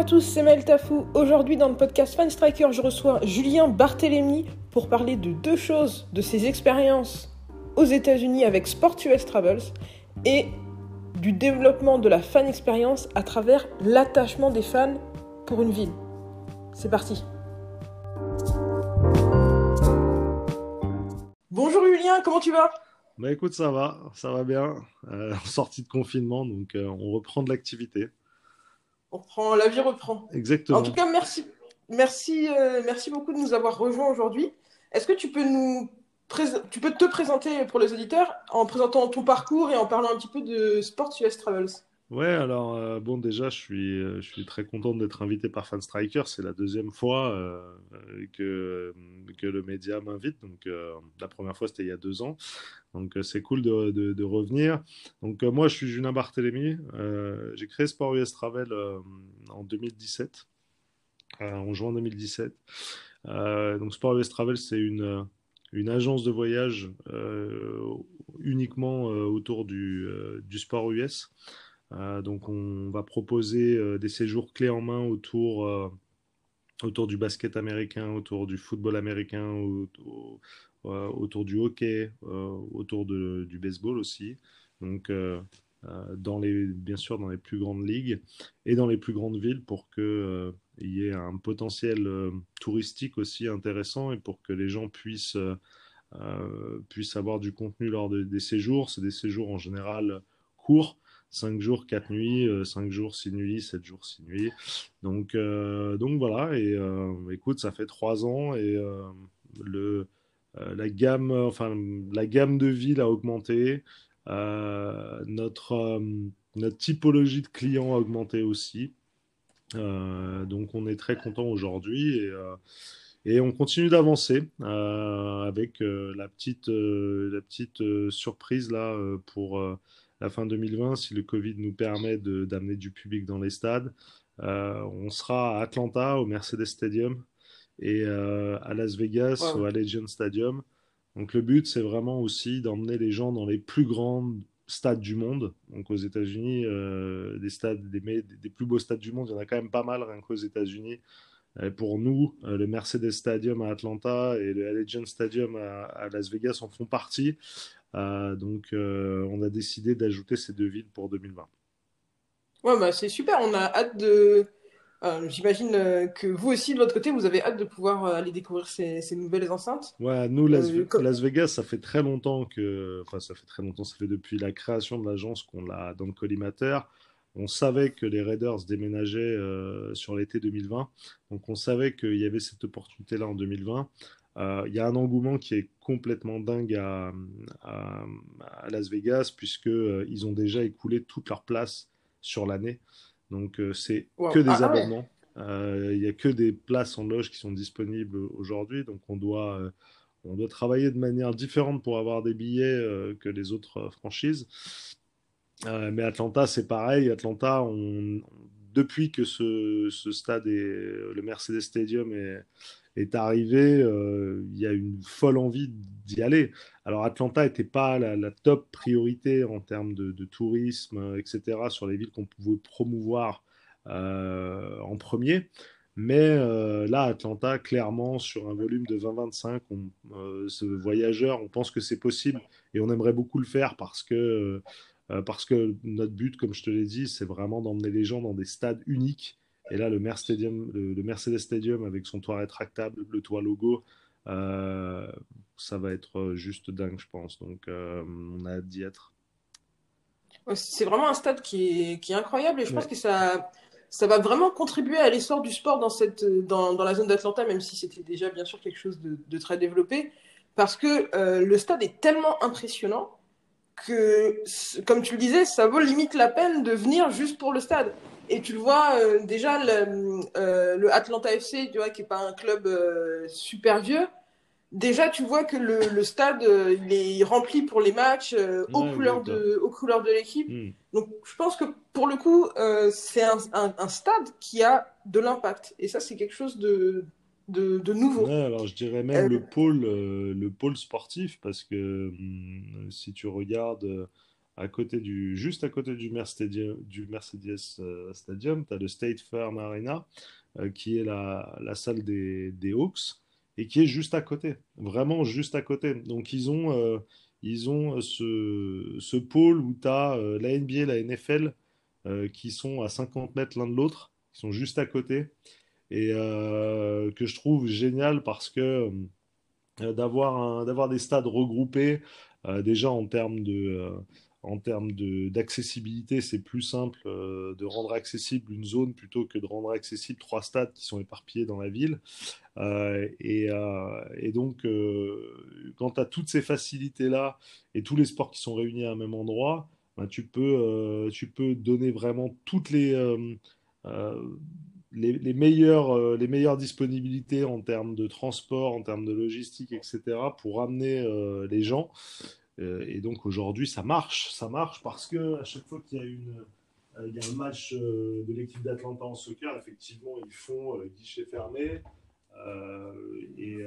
À tous, c'est Maël Tafou. Aujourd'hui dans le podcast Fan Striker, je reçois Julien Barthélémy pour parler de deux choses, de ses expériences aux États-Unis avec Sport US Travels et du développement de la fan expérience à travers l'attachement des fans pour une ville. C'est parti. Bonjour Julien, comment tu vas? Bah écoute, ça va, ça va bien. Euh, sortie de confinement, donc euh, on reprend de l'activité. On reprend, la vie reprend. Exactement. En tout cas, merci, merci, euh, merci beaucoup de nous avoir rejoints aujourd'hui. Est-ce que tu peux nous tu peux te présenter pour les auditeurs en présentant ton parcours et en parlant un petit peu de Sport US Travels? Ouais, alors euh, bon, déjà, je suis, euh, je suis très content d'être invité par Fan Striker. C'est la deuxième fois euh, que, que le média m'invite. Donc, la première fois, c'était il y a deux ans. Donc, c'est cool de, de, revenir. Donc, moi, je suis Julien Barthélémy. J'ai créé Sport US Travel en 2017, en juin 2017. donc, Sport US Travel, c'est une une agence de voyage uniquement autour du, du, sport US. Donc on va proposer des séjours clés en main autour, autour du basket américain, autour du football américain, autour, du hockey, autour du baseball aussi. Donc bien sûr dans les plus grandes ligues et dans les plus grandes villes pour que il y ait un potentiel euh, touristique aussi intéressant et pour que les gens puissent, euh, euh, puissent avoir du contenu lors des séjours. C'est des séjours en général courts. 5 jours, 4 nuits, 5 jours, 6 nuits, 7 jours, 6 nuits. Donc, donc voilà, et écoute, ça fait 3 ans et le, la, gamme, enfin, la gamme de villes a augmenté. notre, notre typologie de clients a augmenté aussi. Euh, donc on est très content aujourd'hui et, euh, et, on continue d'avancer euh, avec la petite, la petite surprise là pour la fin 2020 si le Covid nous permet d'amener du public dans les stades. on sera à Atlanta au Mercedes Stadium et à Las Vegas au Allegiant Stadium. Donc le but, c'est vraiment aussi d'emmener les gens dans les plus grandes stades du monde. Donc aux États-Unis, euh, des stades, des, des, plus beaux stades du monde, il y en a quand même pas mal rien qu'aux États-Unis. pour nous, euh, le Mercedes Stadium à Atlanta et le Allegiant Stadium à, Las Vegas en font partie. Euh, donc on a décidé d'ajouter ces deux villes pour 2020. Ouais, bah, c'est super. On a hâte de, euh, j'imagine euh, que vous aussi, de votre côté, vous avez hâte de pouvoir euh, aller découvrir ces, nouvelles enceintes. Ouais, nous, Las, Vegas, ça fait très longtemps que. Enfin, ça fait très longtemps, ça fait depuis la création de l'agence qu'on l'a dans le collimateur. On savait que les Raiders déménageaient sur l'été 2020. Donc, on savait qu'il y avait cette opportunité-là en 2020. Il y a un engouement qui est complètement dingue à, à, à Las Vegas, puisqu'ils ont déjà écoulé toute leur place sur l'année. Donc, euh, c'est que des ah, abonnements. Euh, il n'y a que des places en loge qui sont disponibles aujourd'hui. Donc, on doit, euh, on doit travailler de manière différente pour avoir des billets que les autres franchises. mais Atlanta, c'est pareil. Atlanta, on, depuis que ce, ce, stade est le Mercedes Stadium est, est arrivé, il y a une folle envie d'y aller. Alors Atlanta n'était pas la, top priorité en termes de, tourisme, etc., sur les villes qu'on pouvait promouvoir euh, en premier. Mais euh, là, Atlanta, clairement, sur un volume de 20-25, euh, ce voyageur, on pense que c'est possible et on aimerait beaucoup le faire parce que, parce que notre but, comme je te l'ai dit, c'est vraiment d'emmener les gens dans des stades uniques et là, le, Mercedes Stadium avec son toit rétractable, le toit logo, euh, ça va être juste dingue, je pense. Donc, euh, on a hâte d'y être. C'est vraiment un stade qui est, incroyable et je pense que ça, ça va vraiment contribuer à l'essor du sport dans, cette, dans, la zone d'Atlanta, même si c'était déjà bien sûr quelque chose de, très développé. Parce que euh, le stade est tellement impressionnant que, comme tu le disais, ça vaut limite la peine de venir juste pour le stade. Et tu le vois euh, déjà, le, euh, le, Atlanta FC, tu vois, qui n'est pas un club euh, super vieux, déjà tu vois que le, le stade il est rempli pour les matchs aux, couleurs de, aux couleurs de l'équipe. Hmm. Donc je pense que pour le coup, c'est un, un, un, stade qui a de l'impact. Et ça, c'est quelque chose de, de, de nouveau. alors je dirais même le, pôle, le pôle sportif, parce que hmm, si tu regardes à côté du, juste à côté du Mercedes, euh, Stadium, tu as le State Farm Arena, euh, qui est la, la salle des, des, Hawks, et qui est juste à côté, vraiment juste à côté. Donc ils ont, euh, ils ont ce, ce pôle où tu as la NBA, la NFL, qui sont à 50 mètres l'un de l'autre, qui sont juste à côté, et que je trouve génial parce que d'avoir des stades regroupés, déjà en termes de en termes d'accessibilité, c'est plus simple euh, de rendre accessible une zone plutôt que de rendre accessible trois stades qui sont éparpillés dans la ville. Euh, et, euh, et, donc, quand tu as toutes ces facilités-là et tous les sports qui sont réunis à un même endroit, ben, tu, peux, tu peux donner vraiment toutes les, les, meilleures, les meilleures disponibilités en termes de transport, en termes de logistique, etc., pour amener les gens. Euh, et donc aujourd'hui, ça marche. Ça marche parce que à chaque fois qu'il y a euh, un match euh, de l'équipe d'Atlanta en soccer, effectivement, ils font guichet fermé. et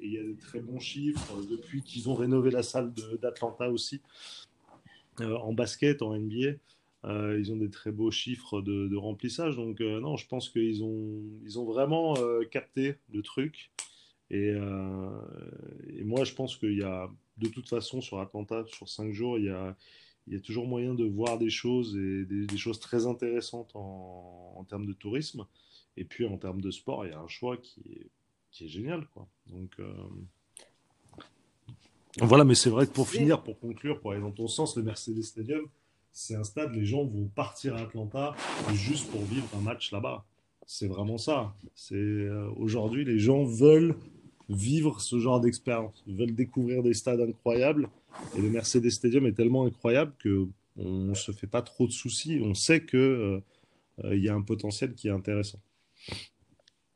il y a de très bons chiffres depuis qu'ils ont rénové la salle d'Atlanta aussi en basket, en NBA. ils ont des très beaux chiffres de, remplissage. Donc, non, je pense qu'ils ont, ils ont vraiment capté le truc. Et, moi, je pense qu'il y a de toute façon, sur Atlanta, sur cinq jours, il y a, il y a toujours moyen de voir des choses et des, choses très intéressantes en, en, termes de tourisme. Et puis en termes de sport, il y a un choix qui est, qui est génial. Quoi. Donc euh, voilà, mais c'est vrai que pour finir, pour conclure, pour aller dans ton sens, le Mercedes Stadium, c'est un stade, les gens vont partir à Atlanta juste pour vivre un match là-bas. C'est vraiment ça. C'est euh, aujourd'hui, les gens veulent vivre ce genre d'expérience. Ils veulent découvrir des stades incroyables. Et le Mercedes Stadium est tellement incroyable que on ne se fait pas trop de soucis. On sait qu'il euh, euh, y a un potentiel qui est intéressant.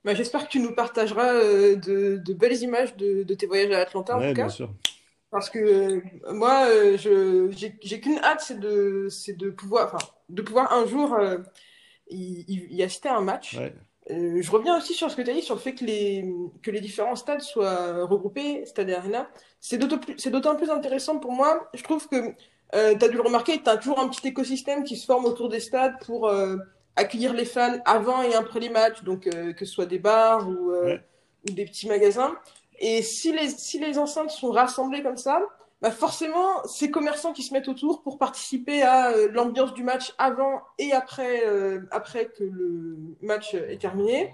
Bah, J'espère que tu nous partageras euh, de, belles images de, tes voyages à Atlanta. Oui, bien sûr. Parce que moi, j'ai qu'une hâte, c'est de, de, pouvoir, de pouvoir un jour y, y, assister à un match. Euh, je reviens aussi sur ce que tu as dit sur le fait que les, que les différents stades soient regroupés, stade et arena. C'est d'autant plus intéressant pour moi. Je trouve que euh, tu as dû le remarquer, tu as toujours un petit écosystème qui se forme autour des stades pour euh, accueillir les fans avant et après les matchs, donc euh, que ce soit des bars ou, ou, des petits magasins. Et si les, si les enceintes sont rassemblées comme ça, bah forcément, ces commerçants qui se mettent autour pour participer à euh, l'ambiance du match avant et après, euh, après que le match est terminé,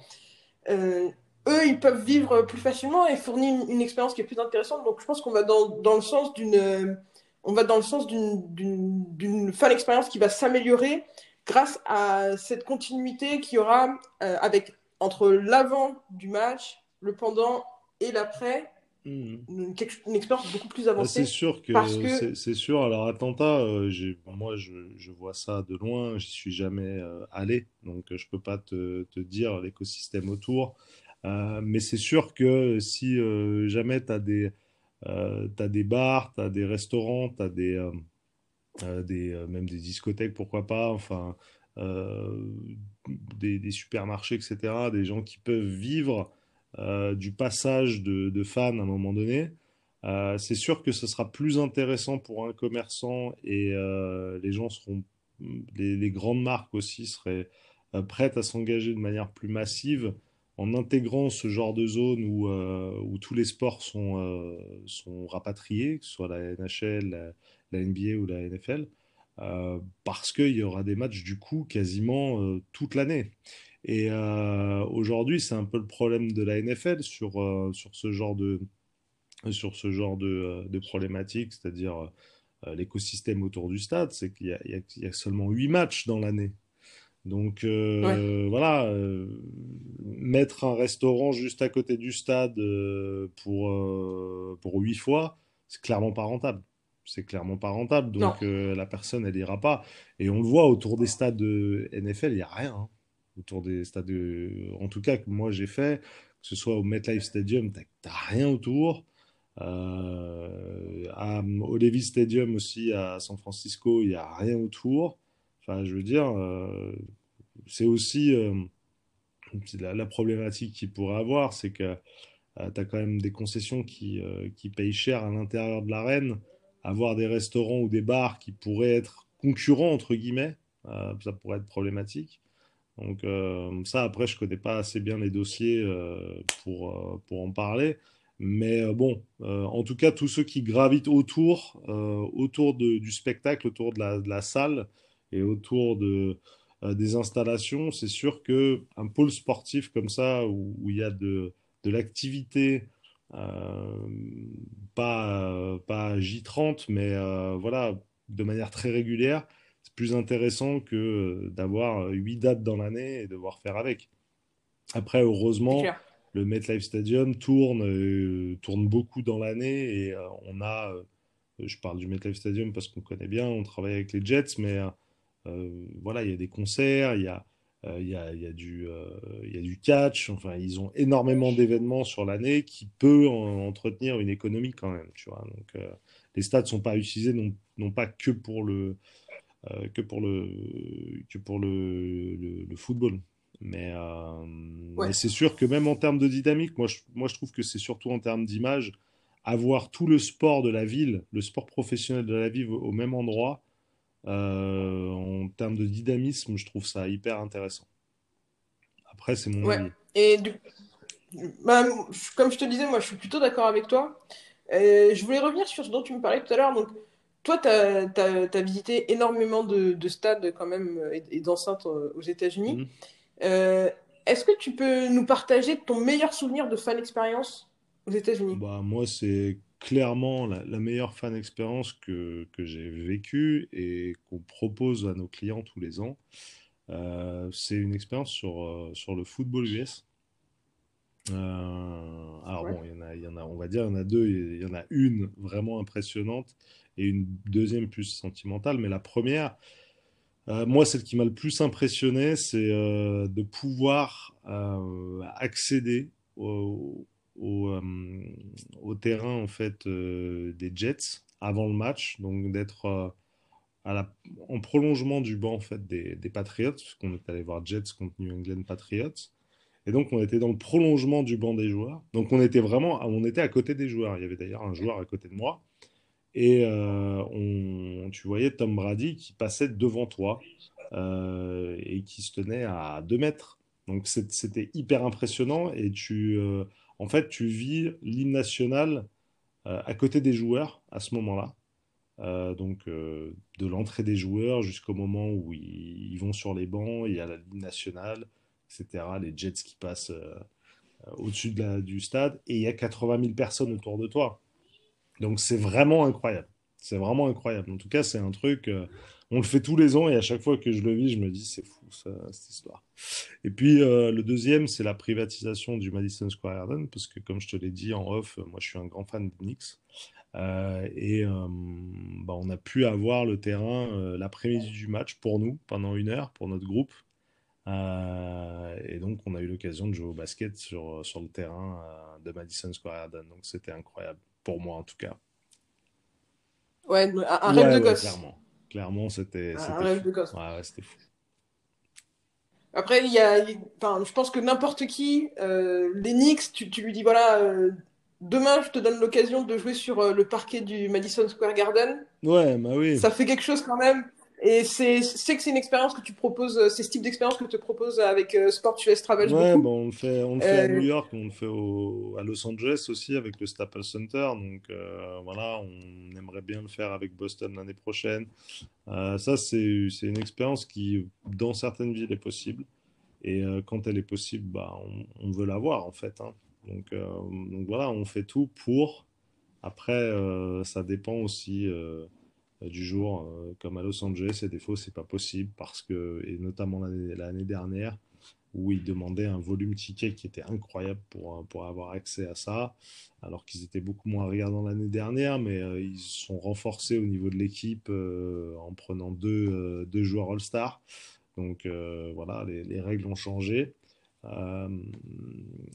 euh, eux, ils peuvent vivre plus facilement et fournir une, expérience qui est plus intéressante. Donc, je pense qu'on va dans, le sens d'une, on va dans le sens d'une, d'une, fan expérience qui va s'améliorer grâce à cette continuité qu'il y aura entre l'avant du match, le pendant et l'après Hmm. Une, expérience beaucoup plus avancée. C'est sûr que, c'est sûr. Alors Atlanta, euh, moi je, je, vois ça de loin. J'y suis jamais euh, allé, donc je peux pas te, te dire l'écosystème autour. Euh, mais c'est sûr que si jamais tu as des as des bars, tu as des restaurants, tu as des, des même des discothèques, pourquoi pas, enfin des, des, supermarchés, etc. Des gens qui peuvent vivre euh, du passage de, fans à un moment donné. Euh, c'est sûr que ce sera plus intéressant pour un commerçant et euh, les gens seront, les, grandes marques aussi seraient prêtes à s'engager de manière plus massive en intégrant ce genre de zone où, tous les sports sont, sont rapatriés, que ce soit la NHL, la, NBA ou la NFL, parce qu'il y aura des matchs du coup quasiment toute l'année. Et euh, aujourd'hui, c'est un peu le problème de la NFL sur, euh, sur ce genre de, sur ce genre de, euh, de problématiques, c'est-à-dire l'écosystème autour du stade, c'est qu'il y, y, a seulement 8 matchs dans l'année. Donc voilà, mettre un restaurant juste à côté du stade pour, pour 8 fois, c'est clairement pas rentable. c'est clairement pas rentable. Donc la personne, elle ira pas. Et on le voit autour des stades de NFL, il n'y a rien. Hein. Autour des stades, en tout cas que moi j'ai fait, que ce soit au MetLife Stadium, t'as rien autour. Euh, au Levis Stadium aussi à San Francisco, il n'y a rien autour. Enfin, je veux dire, euh, c'est aussi euh, la, problématique qu'il pourrait avoir, c'est que tu as quand même des concessions qui, qui payent cher à l'intérieur de l'arène. Avoir des restaurants ou des bars qui pourraient être concurrents, entre guillemets, ça pourrait être problématique. Donc ça, après, je connais pas assez bien les dossiers pour, pour en parler. Mais euh, bon, euh, en tout cas, tous ceux qui gravitent autour, euh, autour du spectacle, autour de la, salle et autour de, des installations, c'est sûr qu'un pôle sportif comme ça, où, il y a de, de l'activité, pas, pas J30, mais voilà, de manière très régulière, c'est plus intéressant que d'avoir huit dates dans l'année et devoir faire avec. Après, heureusement le MetLife Stadium tourne, euh, tourne beaucoup dans l'année et euh, on a, euh, je parle du MetLife Stadium parce qu'on connaît bien, on travaille avec les Jets, mais voilà, il y a des concerts, il y a, il y a, il y a du, il y a du catch, enfin, ils ont énormément d'événements sur l'année qui peut entretenir une économie quand même, tu vois. Donc, les stades sont pas utilisés non, non pas que pour le, que pour le, que pour le, le football. Mais, euh, mais c'est sûr que même en termes de dynamique, moi je, moi, je trouve que c'est surtout en termes d'image, avoir tout le sport de la ville, le sport professionnel de la ville au, même endroit, euh, en termes de dynamisme, je trouve ça hyper intéressant. Après, c'est mon avis. Et bah, comme je te disais, moi je suis plutôt d'accord avec toi. je voulais revenir sur ce dont tu me parlais tout à l'heure. Donc, toi, tu as, visité énormément de, de, stades quand même et, d'enceintes euh, aux États-Unis. Mmh. Euh, est-ce que tu peux nous partager ton meilleur souvenir de fan expérience aux États-Unis? Bah, Moi, c'est clairement la, meilleure fan expérience que, que j'ai vécue et qu'on propose à nos clients tous les ans. Euh, c'est une expérience sur, euh, sur le football US. alors bon, il y, en a, il y en a, on va dire, il y en a deux. Il y en a une vraiment impressionnante et une deuxième plus sentimentale. Mais la première, euh, moi, celle qui m'a le plus impressionné, c'est euh, de pouvoir euh, accéder au, terrain en fait des Jets avant le match, donc d'être en prolongement du banc en fait des, des Patriots, puisqu'on est allé voir Jets contre New England Patriots. Et donc, on était dans le prolongement du banc des joueurs. Donc, on était vraiment, on était à côté des joueurs. Il y avait d'ailleurs un joueur à côté de moi. Et euh, tu voyais Tom Brady qui passait devant toi euh, et qui se tenait à 2 mètres. Donc c'était hyper impressionnant et tu, euh, en fait, tu vis l'hymne national à côté des joueurs à ce moment-là. donc de l'entrée des joueurs jusqu'au moment où ils, vont sur les bancs, il y a ligne nationale, etc. Les Jets qui passent au-dessus de du stade et il y a 80 000 personnes autour de toi. Donc c'est vraiment incroyable. C'est vraiment incroyable. En tout cas, c'est un truc, euh, on le fait tous les ans et à chaque fois que je le vis, je me dis c'est fou cette histoire. Et puis euh, le deuxième, c'est la privatisation du Madison Square Garden, parce que comme je te l'ai dit en off, moi je suis un grand fan de Knicks. Euh, et bah, on a pu avoir le terrain l'après-midi du match pour nous pendant une heure pour notre groupe. et donc on a eu l'occasion de jouer au basket sur, sur le terrain de Madison Square Garden. Donc c'était incroyable pour moi en tout cas. Ouais, un, rêve de gosse. clairement, clairement c'était. Un, rêve de gosse. Ouais, c'était fou. Après, il y a, enfin, je pense que n'importe qui, euh, l'Enix, tu, tu, lui dis voilà, euh, demain je te donne l'occasion de jouer sur euh, le parquet du Madison Square Garden. Ouais, bah oui. Ça fait quelque chose quand même. Et c'est que c'est une expérience que tu proposes, euh, c'est ce type d'expérience que tu proposes avec euh, Sport US Travel. Ouais, bon, on le fait, on le fait à euh, New York, on le fait au, à Los Angeles aussi avec le Staples Center. Donc voilà, on aimerait bien le faire avec Boston l'année prochaine. ça, c'est une expérience qui, dans certaines villes, est possible. Et quand elle est possible, bah, on, on veut la voir en fait. Hein. Donc, donc voilà, on fait tout pour. Après, ça dépend aussi euh, du jour, euh, comme à Los Angeles, et des fois, c'est pas possible parce que, et notamment l'année dernière, où ils demandaient un volume ticket qui était incroyable pour, pour avoir accès à ça, alors qu'ils étaient beaucoup moins regardants l'année dernière, mais ils sont renforcés au niveau de l'équipe en prenant deux, deux joueurs All-Star. Donc voilà, les, les, règles ont changé.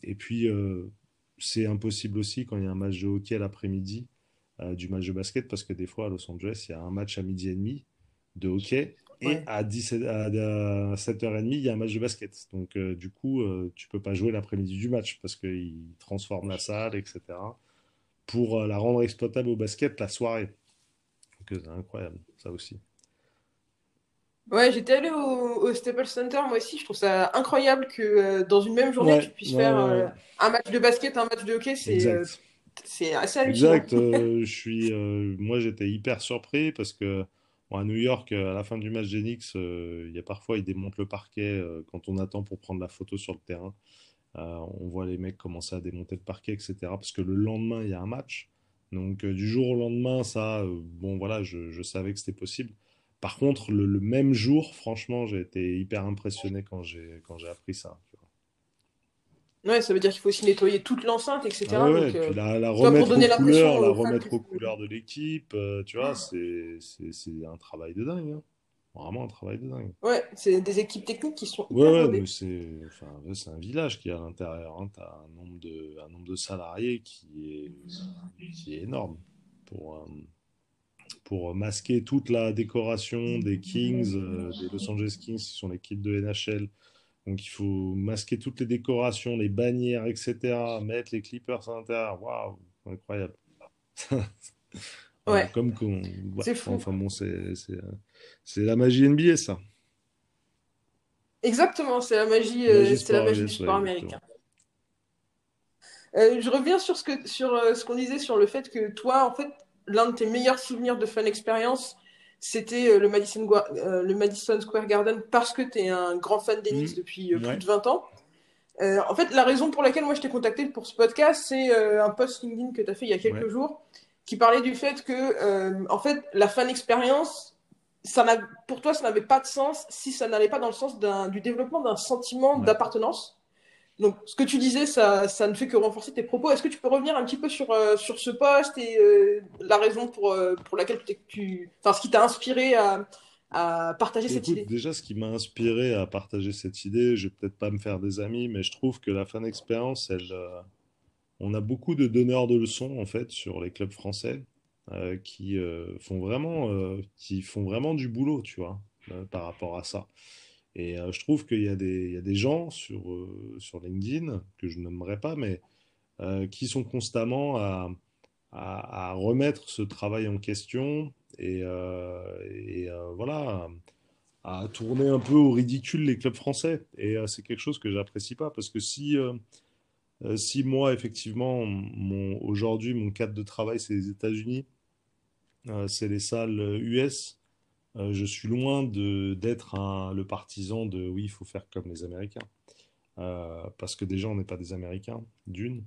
et puis, c'est impossible aussi quand il y a un match de hockey l'après-midi euh, du match de basket parce que des fois à Los Angeles, il y a un match à midi et demi de hockey et à, 17, à 7h30, il y a un match de basket. Donc euh, du coup, euh, tu peux pas jouer l'après-midi du match parce qu'ils transforment la salle, etc. pour la rendre exploitable au basket la soirée. Donc c'est incroyable, ça aussi. Ouais, j'étais allé au, Staples Center, moi aussi. Je trouve ça incroyable que dans une même journée, tu puisses faire un match de basket, un match de hockey. C'est c'est assez hallucinant. Exact. Euh, je suis, euh, moi, j'étais hyper surpris parce que à New York, à la fin du match d'Enix, euh, il y a parfois, ils démontent le parquet quand on attend pour prendre la photo sur le terrain. on voit les mecs commencer à démonter le parquet, etc. Parce que le lendemain, il y a un match. Donc, du jour au lendemain, ça, bon, voilà, je, je savais que c'était possible. Par contre, le, le, même jour, franchement, j'ai été hyper impressionné quand j'ai appris ça. Ouais, ça veut dire qu'il faut aussi nettoyer toute l'enceinte, etc. Ah ouais, puis la, la remettre, aux couleurs, la remettre aux couleurs de l'équipe, euh, tu vois, c'est un travail de dingue. Hein. Vraiment un travail de dingue. Ouais, c'est des équipes techniques qui sont. Ouais, ouais c'est enfin, un village qui est à l'intérieur. Hein. Tu as un nombre, de, un nombre de salariés qui est, qui est énorme pour, euh, pour masquer toute la décoration des Kings, euh, des Los Angeles Kings, qui sont l'équipe de NHL donc il faut masquer toutes les décorations, les bannières, etc. Mettre les clippers à l'intérieur. Waouh, incroyable. ouais. Comme qu'on. c'est fou. Enfin bon, c'est la magie NBA, ça. Exactement, c'est la magie, euh, c'est la magie du sport américain. Euh, je reviens sur ce que sur euh, ce qu'on disait sur le fait que toi, en fait, l'un de tes meilleurs souvenirs de fan expérience, c'était euh, le, Madison, euh, le Madison Square Garden parce que tu es un grand fan d'Enix mmh. depuis euh, plus de 20 ans. en fait, la raison pour laquelle moi je t'ai contacté pour ce podcast, c'est un post LinkedIn que tu as fait il y a quelques jours qui parlait du fait que, en fait, la fan expérience, ça pour toi, ça n'avait pas de sens si ça n'allait pas dans le sens du développement d'un sentiment d'appartenance. Donc, ce que tu disais, ça, ça ne fait que renforcer tes propos. Est-ce que tu peux revenir un petit peu sur, euh, sur ce poste et euh, la raison pour, euh, pour laquelle tu, enfin, ce qui t'a inspiré à, à partager cette idée? Déjà, ce qui m'a inspiré à partager cette idée, je vais peut-être pas me faire des amis, mais je trouve que la fan expérience, elle, on a beaucoup de donneurs de leçons en fait sur les clubs français qui font vraiment, qui font vraiment du boulot, tu vois, par rapport à ça. Et euh, je trouve qu'il y, a des gens sur, euh, sur LinkedIn, que je n'aimerais pas, mais euh, qui sont constamment à, remettre ce travail en question et, voilà, à tourner un peu au ridicule les clubs français. Et c'est quelque chose que j'apprécie pas, parce que si, moi, effectivement, aujourd'hui, mon cadre de travail, c'est les États-Unis, c'est les salles US, euh, je suis loin d'être le partisan de oui, il faut faire comme les Américains. Euh, parce que déjà, on n'est pas des Américains, d'une.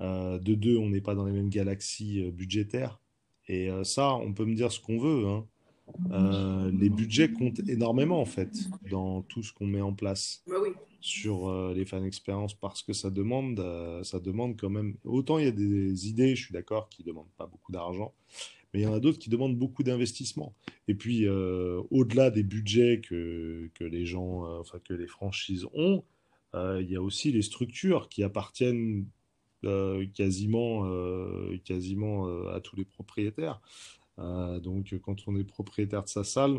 Euh, de deux, on n'est pas dans les mêmes galaxies budgétaires. Et ça, on peut me dire ce qu'on veut. Hein. les budgets comptent énormément, en fait, dans tout ce qu'on met en place. Bah sur les fan expériences parce que ça demande, ça demande quand même. Autant il y a des idées, je suis d'accord, qui ne demandent pas beaucoup d'argent, mais il y en a d'autres qui demandent beaucoup d'investissement. Et puis, euh, au-delà des budgets que, que les gens, euh, enfin que les franchises ont, euh, il y a aussi les structures qui appartiennent quasiment, quasiment à tous les propriétaires. donc, quand on est propriétaire de sa salle,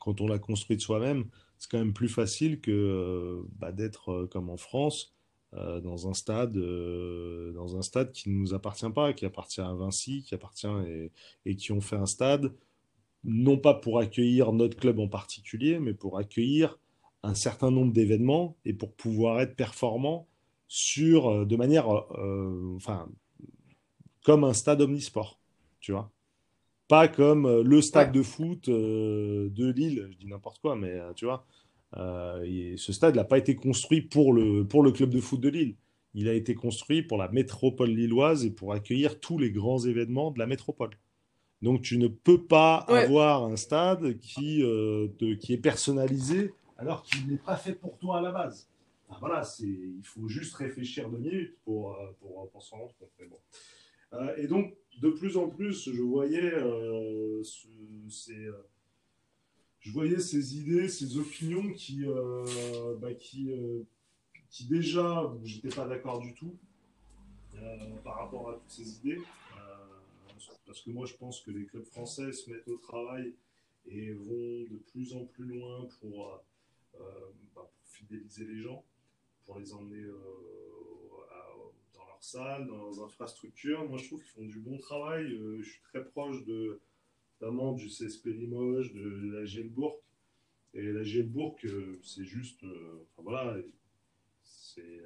quand on l'a construite soi-même, c'est quand même plus facile que bah, d'être comme en France euh, dans un stade, euh, dans un stade qui ne nous appartient pas, qui appartient à Vinci, qui appartient et, et, qui ont fait un stade non pas pour accueillir notre club en particulier, mais pour accueillir un certain nombre d'événements et pour pouvoir être performant sur euh, de manière, enfin, comme un stade omnisport, tu vois. Pas comme le stade de foot de Lille, je dis n'importe quoi, mais tu vois, euh, ce stade n'a pas été construit pour le, pour le club de foot de Lille. Il a été construit pour la métropole lilloise et pour accueillir tous les grands événements de la métropole. Donc tu ne peux pas avoir un stade qui, euh, qui est personnalisé alors qu'il n'est pas fait pour toi à la base. voilà, il faut juste réfléchir deux minutes pour, euh, pour, pour s'en rendre compte. bon. Euh, et donc, de plus en plus, je voyais, ces, je voyais ces idées, ces opinions qui, bah, qui, qui déjà, j'étais pas d'accord du tout par rapport à toutes ces idées. parce que moi, je pense que les clubs français se mettent au travail et vont de plus en plus loin pour, bah, fidéliser les gens pour les emmener euh, dans leur salle, dans leurs infrastructures. Moi, je trouve qu'ils font du bon travail. Euh, je suis très proche de, notamment du CSP Limoges, de la Gelbourg. Et la Gelbourg, euh, c'est juste, enfin voilà, c'est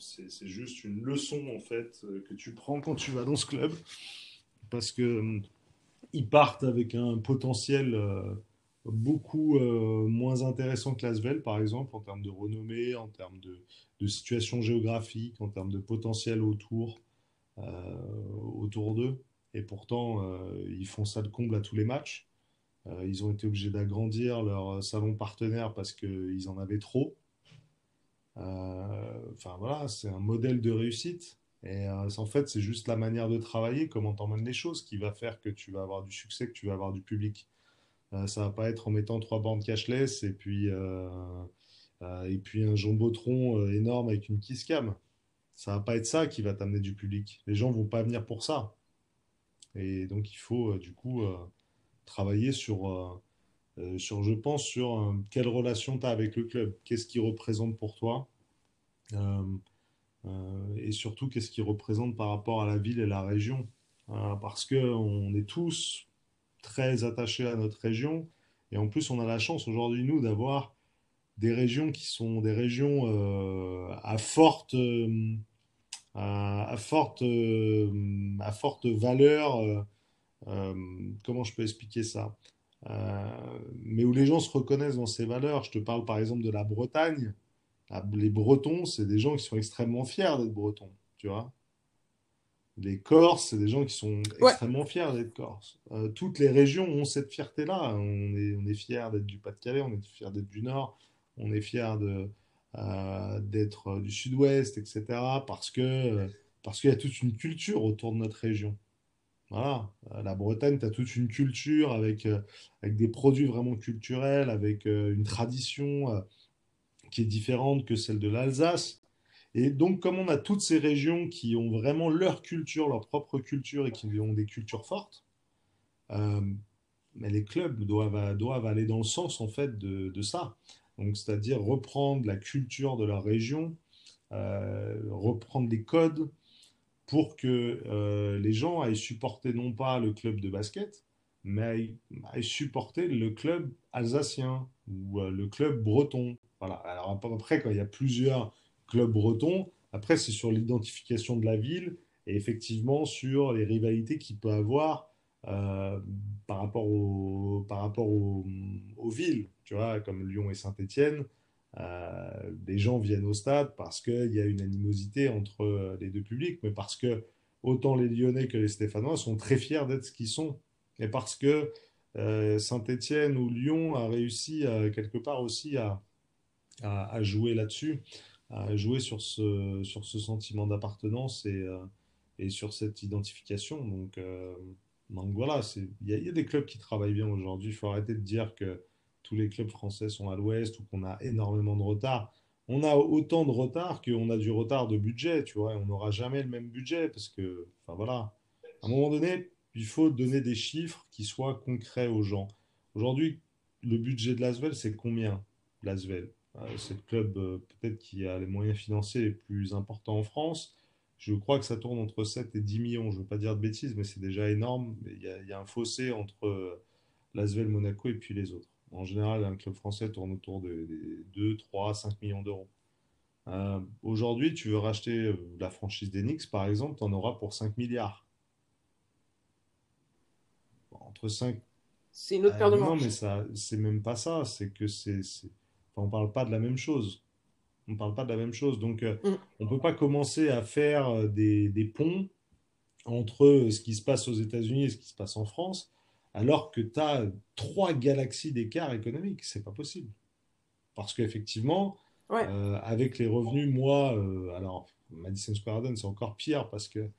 c'est juste une leçon en fait que tu prends quand tu vas dans ce club parce que ils partent avec un potentiel beaucoup euh, moins intéressant que Lasvel, par exemple, en termes de renommée, en termes de, situation géographique, en termes de potentiel autour, euh, autour d'eux. Et pourtant, euh, ils font ça de comble à tous les matchs. ils ont été obligés d'agrandir leur salon partenaire parce qu'ils en avaient trop. Enfin voilà, c'est un modèle de réussite. Et en fait, c'est juste la manière de travailler, comment tu emmènes les choses qui va faire que tu vas avoir du succès, que tu vas avoir du public. Euh, ça va pas être en mettant trois bandes cashless et puis, euh, euh, un jumbotron énorme avec une kiss cam. Ça va pas être ça qui va t'amener du public. Les gens vont pas venir pour ça. Et donc il faut du coup travailler sur, sur, je pense, sur quelle relation tu as avec le club, qu'est-ce qu'il représente pour toi, et surtout qu'est-ce qu'il représente par rapport à la ville et la région. parce qu'on est tous très attachés à notre région. Et en plus, on a la chance aujourd'hui, nous, d'avoir des régions qui sont des régions euh, à forte, euh, à, forte, euh, à forte valeur. comment je peux expliquer ça Mais où les gens se reconnaissent dans ces valeurs. Je te parle par exemple de la Bretagne. Les Bretons, c'est des gens qui sont extrêmement fiers d'être Bretons, tu vois les Corses, c'est des gens qui sont extrêmement fiers d'être Corses. Euh, toutes les régions ont cette fierté-là. On est, on est fiers d'être du Pas-de-Calais, on est fiers d'être du Nord, on est fiers de, euh, d'être du Sud-Ouest, etc. Parce que parce qu'il y a toute une culture autour de notre région. Voilà, euh, la Bretagne, tu as toute une culture avec, avec des produits vraiment culturels, avec une tradition qui est différente que celle de l'Alsace. Et donc, comme on a toutes ces régions qui ont vraiment leur culture, leur propre culture et qui ont des cultures fortes, euh, mais les clubs doivent, doivent aller dans le sens en fait de, ça. Donc, c'est-à-dire reprendre la culture de leur région, euh, reprendre les codes pour que euh, les gens aillent supporter non pas le club de basket, mais aillent, supporter le club alsacien ou le club breton. Voilà. Alors après, quand il y a plusieurs club breton. Après, c'est sur l'identification de la ville et effectivement sur les rivalités qu'il peut avoir euh, par rapport, au, par rapport aux villes, tu vois, comme Lyon et Saint-Étienne. Euh, des gens viennent au stade parce qu'il y a une animosité entre les deux publics, mais parce que autant les Lyonnais que les Stéphanois sont très fiers d'être ce qu'ils sont. Et parce que euh, Saint-Étienne ou Lyon a réussi quelque part aussi à, à jouer là-dessus à jouer sur ce, sur ce sentiment d'appartenance et, euh, et sur cette identification. Donc, euh, donc voilà, il y, a des clubs qui travaillent bien aujourd'hui. Il faut arrêter de dire que tous les clubs français sont à l'ouest ou qu'on a énormément de retard. On a autant de retard qu'on a du retard de budget, tu vois. On n'aura jamais le même budget parce que, enfin voilà, à un moment donné, il faut donner des chiffres qui soient concrets aux gens. Aujourd'hui, le budget de Lasvel, c'est combien Lasvel? Euh, c'est le club euh, peut-être qui a les moyens financiers les plus importants en France. Je crois que ça tourne entre 7 et 10 millions. Je ne veux pas dire de bêtises, mais c'est déjà énorme. Il y, a, un fossé entre euh, l'Asvel, Monaco et puis les autres. En général, un club français tourne autour de, 2, 3, 5 millions d'euros. Aujourd'hui, tu veux racheter la franchise d'Enix, par exemple, tu en auras pour 5 milliards. Entre 5. C'est une autre paire de Non, mais ça, c'est même pas ça. C'est que c'est on ne parle pas de la même chose. On ne parle pas de la même chose. Donc, euh, mm. on ne peut pas commencer à faire euh, des, ponts entre euh, ce qui se passe aux États-Unis et ce qui se passe en France, alors que tu as trois galaxies d'écart économique. C'est pas possible. Parce qu'effectivement, Euh, avec les revenus, moi, euh, alors Madison Square Garden, c'est encore pire parce que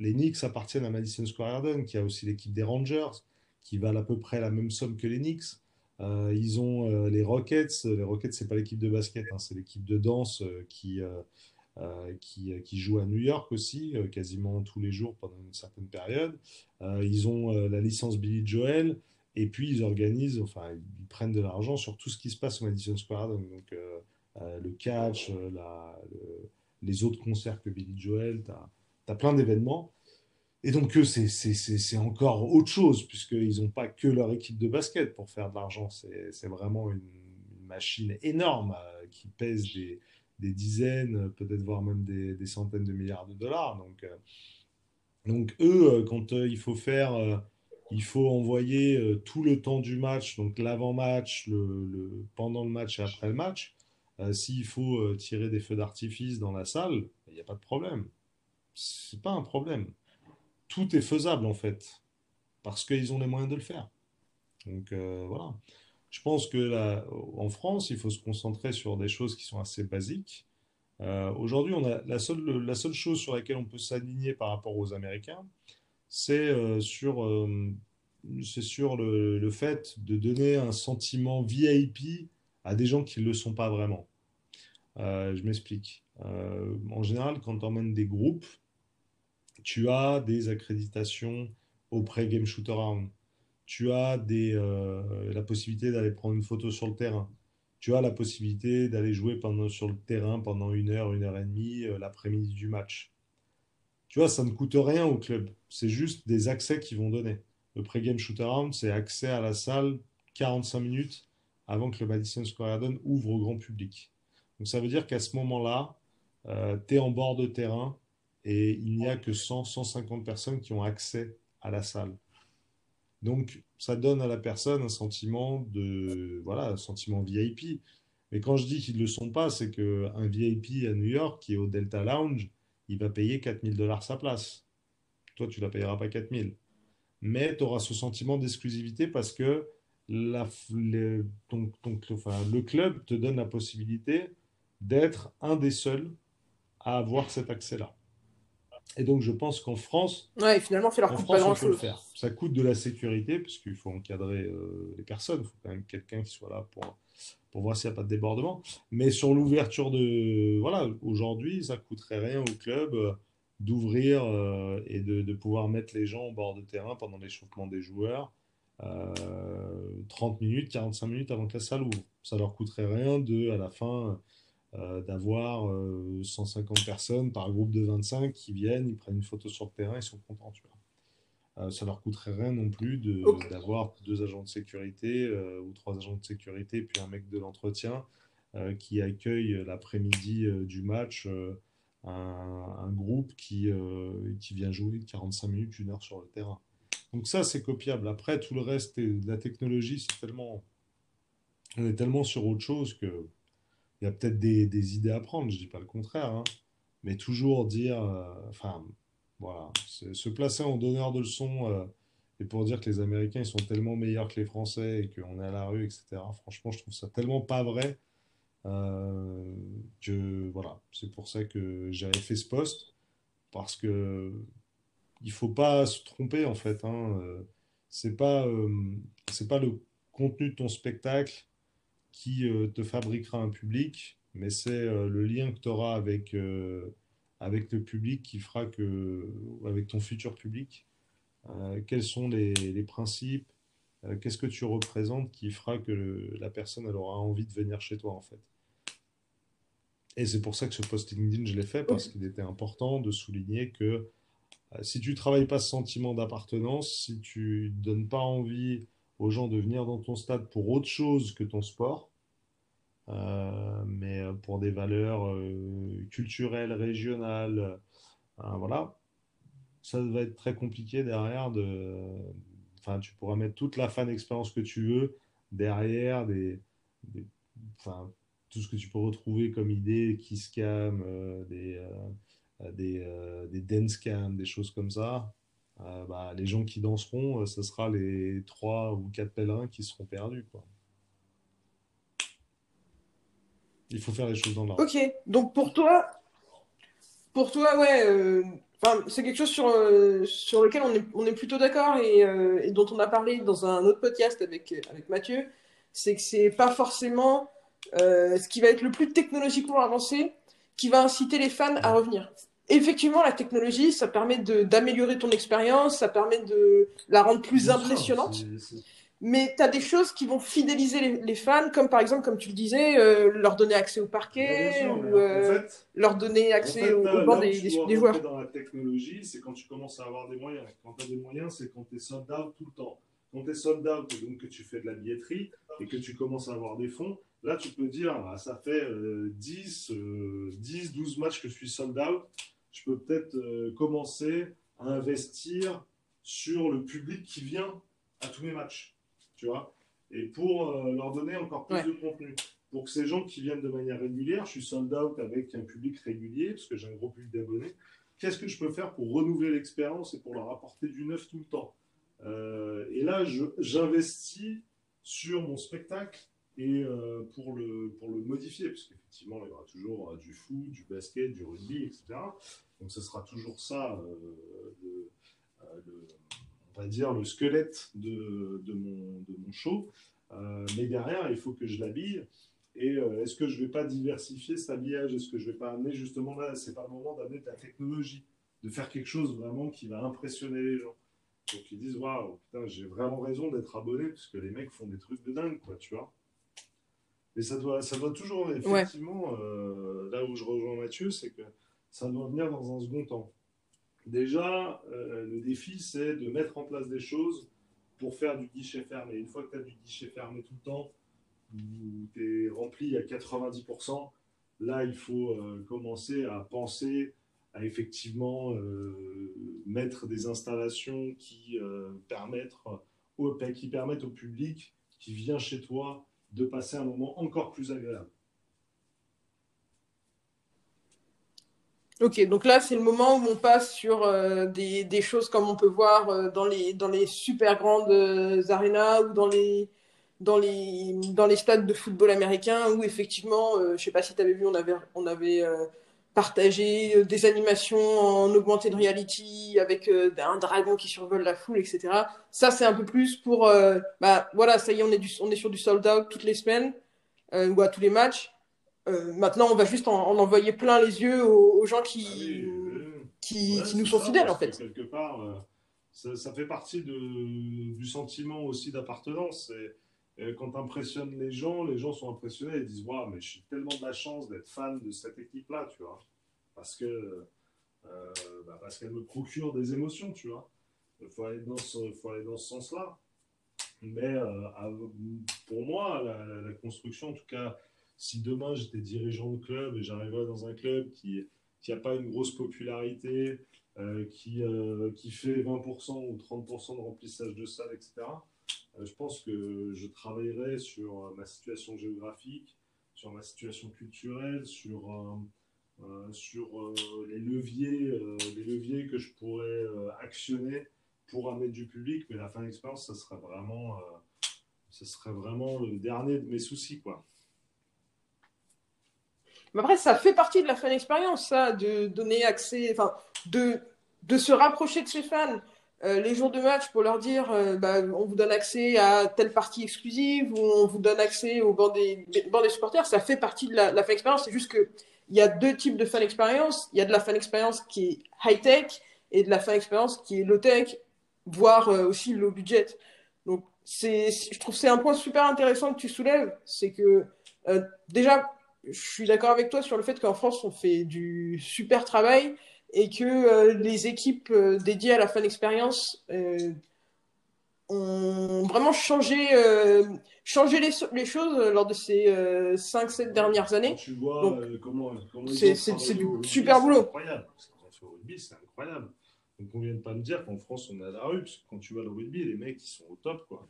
les Knicks appartiennent à Madison Square Garden, qui a aussi l'équipe des Rangers, qui valent à peu près la même somme que les Knicks. Euh, ils ont les Rockets. Les Rockets, c'est pas l'équipe de basket, hein, c'est l'équipe de danse qui, qui, joue à New York aussi, quasiment tous les jours pendant une certaine période. ils ont la licence Billy Joel. Et puis, ils organisent, enfin, ils prennent de l'argent sur tout ce qui se passe au Madison Square. Donc, euh, euh, le catch, euh, les autres concerts que Billy Joel, tu as, plein d'événements. Et donc, eux, c'est encore autre chose, puisqu'ils n'ont pas que leur équipe de basket pour faire de l'argent. C'est vraiment une, machine énorme qui pèse des, dizaines, peut-être voire même des, centaines de milliards de dollars. Donc, donc eux, quand il faut faire il faut envoyer euh, tout le temps du match, donc l'avant-match, le, pendant le match et après le match. Euh, s'il faut euh, tirer des feux d'artifice dans la salle, il n'y a pas de problème. C'est pas un problème. Tout est faisable en fait, parce qu'ils ont les moyens de le faire. Donc voilà. Je pense que en France, il faut se concentrer sur des choses qui sont assez basiques. Aujourd'hui, on a la seule, chose sur laquelle on peut s'aligner par rapport aux Américains, c'est euh, sur, euh, le, le, fait de donner un sentiment VIP à des gens qui ne le sont pas vraiment. Euh, je m'explique. en général, quand tu emmènes des groupes, tu as des accréditations au pré-game shooter Tu as des, la possibilité d'aller prendre une photo sur le terrain. Tu as la possibilité d'aller jouer pendant, sur le terrain pendant une heure, une heure et demie l'après-midi du match. Tu vois, ça ne coûte rien au club. C'est juste des accès qu'ils vont donner. Le pre-game shoot-around, c'est accès à la salle 45 minutes avant que le Madison Square Garden ouvre au grand public. Donc ça veut dire qu'à ce moment-là, euh, tu es en bord de terrain et il n'y a que 100, 150 personnes qui ont accès à la salle. Donc ça donne à la personne un sentiment de voilà, un sentiment VIP. Mais quand je dis qu'ils ne le sont pas, c'est qu'un VIP à New York qui est au Delta Lounge, il va payer 4000 dollars sa place. Toi, tu ne la payeras pas 4000. Mais tu auras ce sentiment d'exclusivité parce que la, le club te donne la possibilité d'être un des seuls à avoir cet accès-là. Et donc, je pense qu'en France, ouais, finalement, fait leur coûte pas grand chose. Ça coûte de la sécurité, parce qu'il faut encadrer euh, les personnes. Il faut quand même quelqu'un qui soit là pour pour voir s'il n'y a pas de débordement. Mais sur l'ouverture de. Voilà, aujourd'hui, ça ne coûterait rien au club euh, d'ouvrir euh, et de, pouvoir mettre les gens au bord de terrain pendant l'échauffement des joueurs. 30 euh, minutes, 45 minutes avant que la salle ouvre. Ça leur coûterait rien de, à la fin, d'avoir 150 personnes par groupe de 25 qui viennent, ils prennent une photo sur le terrain, ils sont contents. Tu vois. Euh, ça leur coûterait rien non plus d'avoir deux agents de sécurité euh, ou trois agents de sécurité, puis un mec de l'entretien euh, qui accueille l'après-midi du match un, groupe qui, qui vient jouer 45 minutes, une heure sur le terrain. Donc ça, c'est copiable. Après, tout le reste de la technologie, c'est tellement... On est tellement sur autre chose que il y a peut-être des, idées à prendre, je dis pas le contraire, hein. mais toujours dire, enfin, voilà, se placer en donneur de leçons euh, et pour dire que les Américains ils sont tellement meilleurs que les Français et qu'on est à la rue, etc. Franchement, je trouve ça tellement pas vrai euh, que voilà, c'est pour ça que j'avais fait ce poste parce que il faut pas se tromper en fait. Hein, euh, c'est pas pas le contenu de ton spectacle qui te fabriquera un public, mais c'est le lien que tu auras avec avec le public qui fera que, avec ton futur public, euh, quels sont les, principes, euh, qu'est-ce que tu représentes qui fera que la personne elle aura envie de venir chez toi en fait. Et c'est pour ça que ce post LinkedIn, je l'ai fait parce qu'il était important de souligner que euh, si tu travailles pas ce sentiment d'appartenance, si tu donnes pas envie aux gens de venir dans ton stade pour autre chose que ton sport, euh, mais euh, pour des valeurs euh, culturelles, régionales, voilà, ça va être très compliqué derrière de. Enfin, tu pourras mettre toute la fan expérience que tu veux derrière des, enfin, tout ce que tu peux retrouver comme idée, kiss cam, des, des, des, dance des choses comme ça. Bah, les gens qui danseront, ce sera les trois ou quatre pèlerins qui seront perdus. Quoi. Il faut faire les choses dans l'ordre. Ok, donc pour toi, pour toi, ouais, euh, c'est quelque chose sur, euh, sur lequel on est, on est plutôt d'accord et, euh, et, dont on a parlé dans un autre podcast avec, avec Mathieu, c'est que c'est pas forcément ce qui va être le plus technologiquement avancé qui va inciter les fans à revenir. Effectivement, la technologie, ça permet d'améliorer ton expérience, ça permet de la rendre plus impressionnante mais tu as des choses qui vont fidéliser les, fans, comme par exemple, comme tu le disais, euh, leur donner accès au parquet, ou euh, leur donner accès au, banc des, des, joueurs. Dans la technologie, c'est quand tu commences à avoir des moyens. Quand tu as des moyens, c'est quand tu es sold out tout le temps. Quand tu es sold out, donc que tu fais de la billetterie et que tu commences à avoir des fonds, là tu peux dire, ah, ça fait 10, 10, 12 matchs que je suis sold out, je peux peut-être euh, commencer à investir sur le public qui vient à tous mes matchs tu vois, et pour euh, leur donner encore plus de contenu. Pour que ces gens qui viennent de manière régulière, je suis sold out avec un public régulier, parce que j'ai un gros public d'abonnés, qu'est-ce que je peux faire pour renouveler l'expérience et pour leur apporter du neuf tout le temps? Euh, Et là, j'investis sur mon spectacle et euh, pour, le, pour le modifier, parce qu'effectivement, il y aura toujours du foot, du basket, du rugby, etc. Donc ce sera toujours ça, de, on va dire, le squelette de, de, mon, de mon, show. Euh, mais derrière, il faut que je l'habille. Et euh, est-ce que je ne vais pas diversifier cet habillage? Est-ce que je ne vais pas amener justement là, c'est pas le moment d'amener de la technologie, de faire quelque chose vraiment qui va impressionner les gens? Donc ils disent waouh, putain, j'ai vraiment raison d'être abonné parce que les mecs font des trucs de dingue, quoi, tu vois. Et ça doit, ça doit toujours, effectivement, euh, là où je rejoins Mathieu, c'est que ça doit venir dans un second temps. Déjà, euh, le défi, c'est de mettre en place des choses pour faire du guichet fermé. Une fois que tu as du guichet fermé tout le temps, où tu es rempli à 90%, là, il faut euh, commencer à penser à effectivement mettre des installations qui, permettent au, qui permettent au public qui vient chez toi de passer un moment encore plus agréable. Ok, donc là, c'est le moment où on passe sur euh, des, des, choses comme on peut voir euh, dans, les, dans les super grandes euh, arénas ou dans les, dans, les, dans les stades de football américain où effectivement, je ne sais pas si tu avais vu, on avait, on avait partagé des animations en augmented reality avec un dragon qui survole la foule, etc. Ça, c'est un peu plus pour, bah voilà, ça y est, on est, du, on est sur du sold out toutes les semaines ou à tous les matchs. Euh, maintenant, on va juste en, envoyer plein les yeux aux, gens qui, ah qui, nous sont fidèles, en fait. Quelque part, euh, ça, fait partie de, du sentiment aussi d'appartenance. Quand tu impressionnes les gens, les gens sont impressionnés et disent Waouh, mais je suis tellement de la chance d'être fan de cette équipe-là, tu vois. Parce que euh, bah, parce qu'elle me procure des émotions, tu vois. Il faut aller dans ce, ce sens-là. Mais pour moi, la, construction, en tout cas, si demain j'étais dirigeant de club et j'arriverais dans un club qui n'a pas une grosse popularité, euh, qui, euh, qui fait 20% ou 30% de remplissage de salles, etc., euh, je pense que je travaillerais sur ma situation géographique, sur ma situation culturelle, sur, sur les, leviers, les leviers que je pourrais actionner pour amener du public. Mais la fin d'expérience, ça serait vraiment, ce serait vraiment le dernier de mes soucis, quoi. Mais après, ça fait partie de la fan expérience, ça, de donner accès, de, de se rapprocher de ses fans. Euh, les jours de match pour leur dire euh, bah, on vous donne accès à telle partie exclusive ou on vous donne accès au banc des, supporters, ça fait partie de la, fan expérience. C'est juste qu'il y a deux types de fan expérience. Il y a de la fan expérience qui est high-tech et de la fan expérience qui est low-tech, voire euh, aussi low budget. Donc, je trouve que c'est un point super intéressant que tu soulèves. C'est que déjà, je suis d'accord avec toi sur le fait qu'en France, on fait du super travail et que euh, les équipes euh, dédiées à la fan expérience euh, ont vraiment changé, changé les, les, choses lors de ces 5-7 dernières années. Tu vois comment, c'est du super boulot. C'est incroyable. rugby, c'est incroyable. Donc on vient de pas me dire qu'en France, on est à la rue, parce que quand tu vois le rugby, les mecs, ils sont au top, quoi.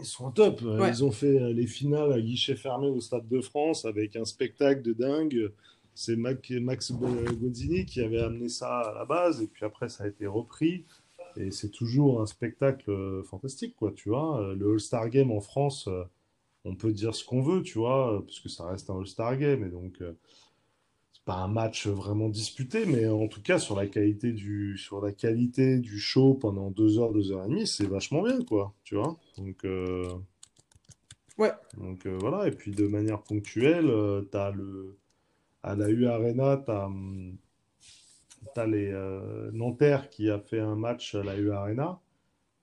Ils sont top. Ils ont fait les finales à guichet fermé au Stade de France avec un spectacle de dingue. C'est Max Gozzini qui avait amené ça à la base et puis après ça a été repris. Et c'est toujours un spectacle euh, fantastique, quoi, tu vois. Euh, le All-Star Game en France, on peut dire ce qu'on veut, tu vois, parce que ça reste un All-Star Game, et donc euh, c'est pas un match vraiment disputé, mais en tout cas sur la qualité du sur la qualité du show pendant deux heures, deux heures et demie, c'est vachement bien, quoi, tu vois. Donc euh, Ouais. donc euh, voilà, et puis de manière ponctuelle, euh, t'as le à la U Arena, t'as hum, t'as les euh, Nanterre qui a fait un match à la U Arena.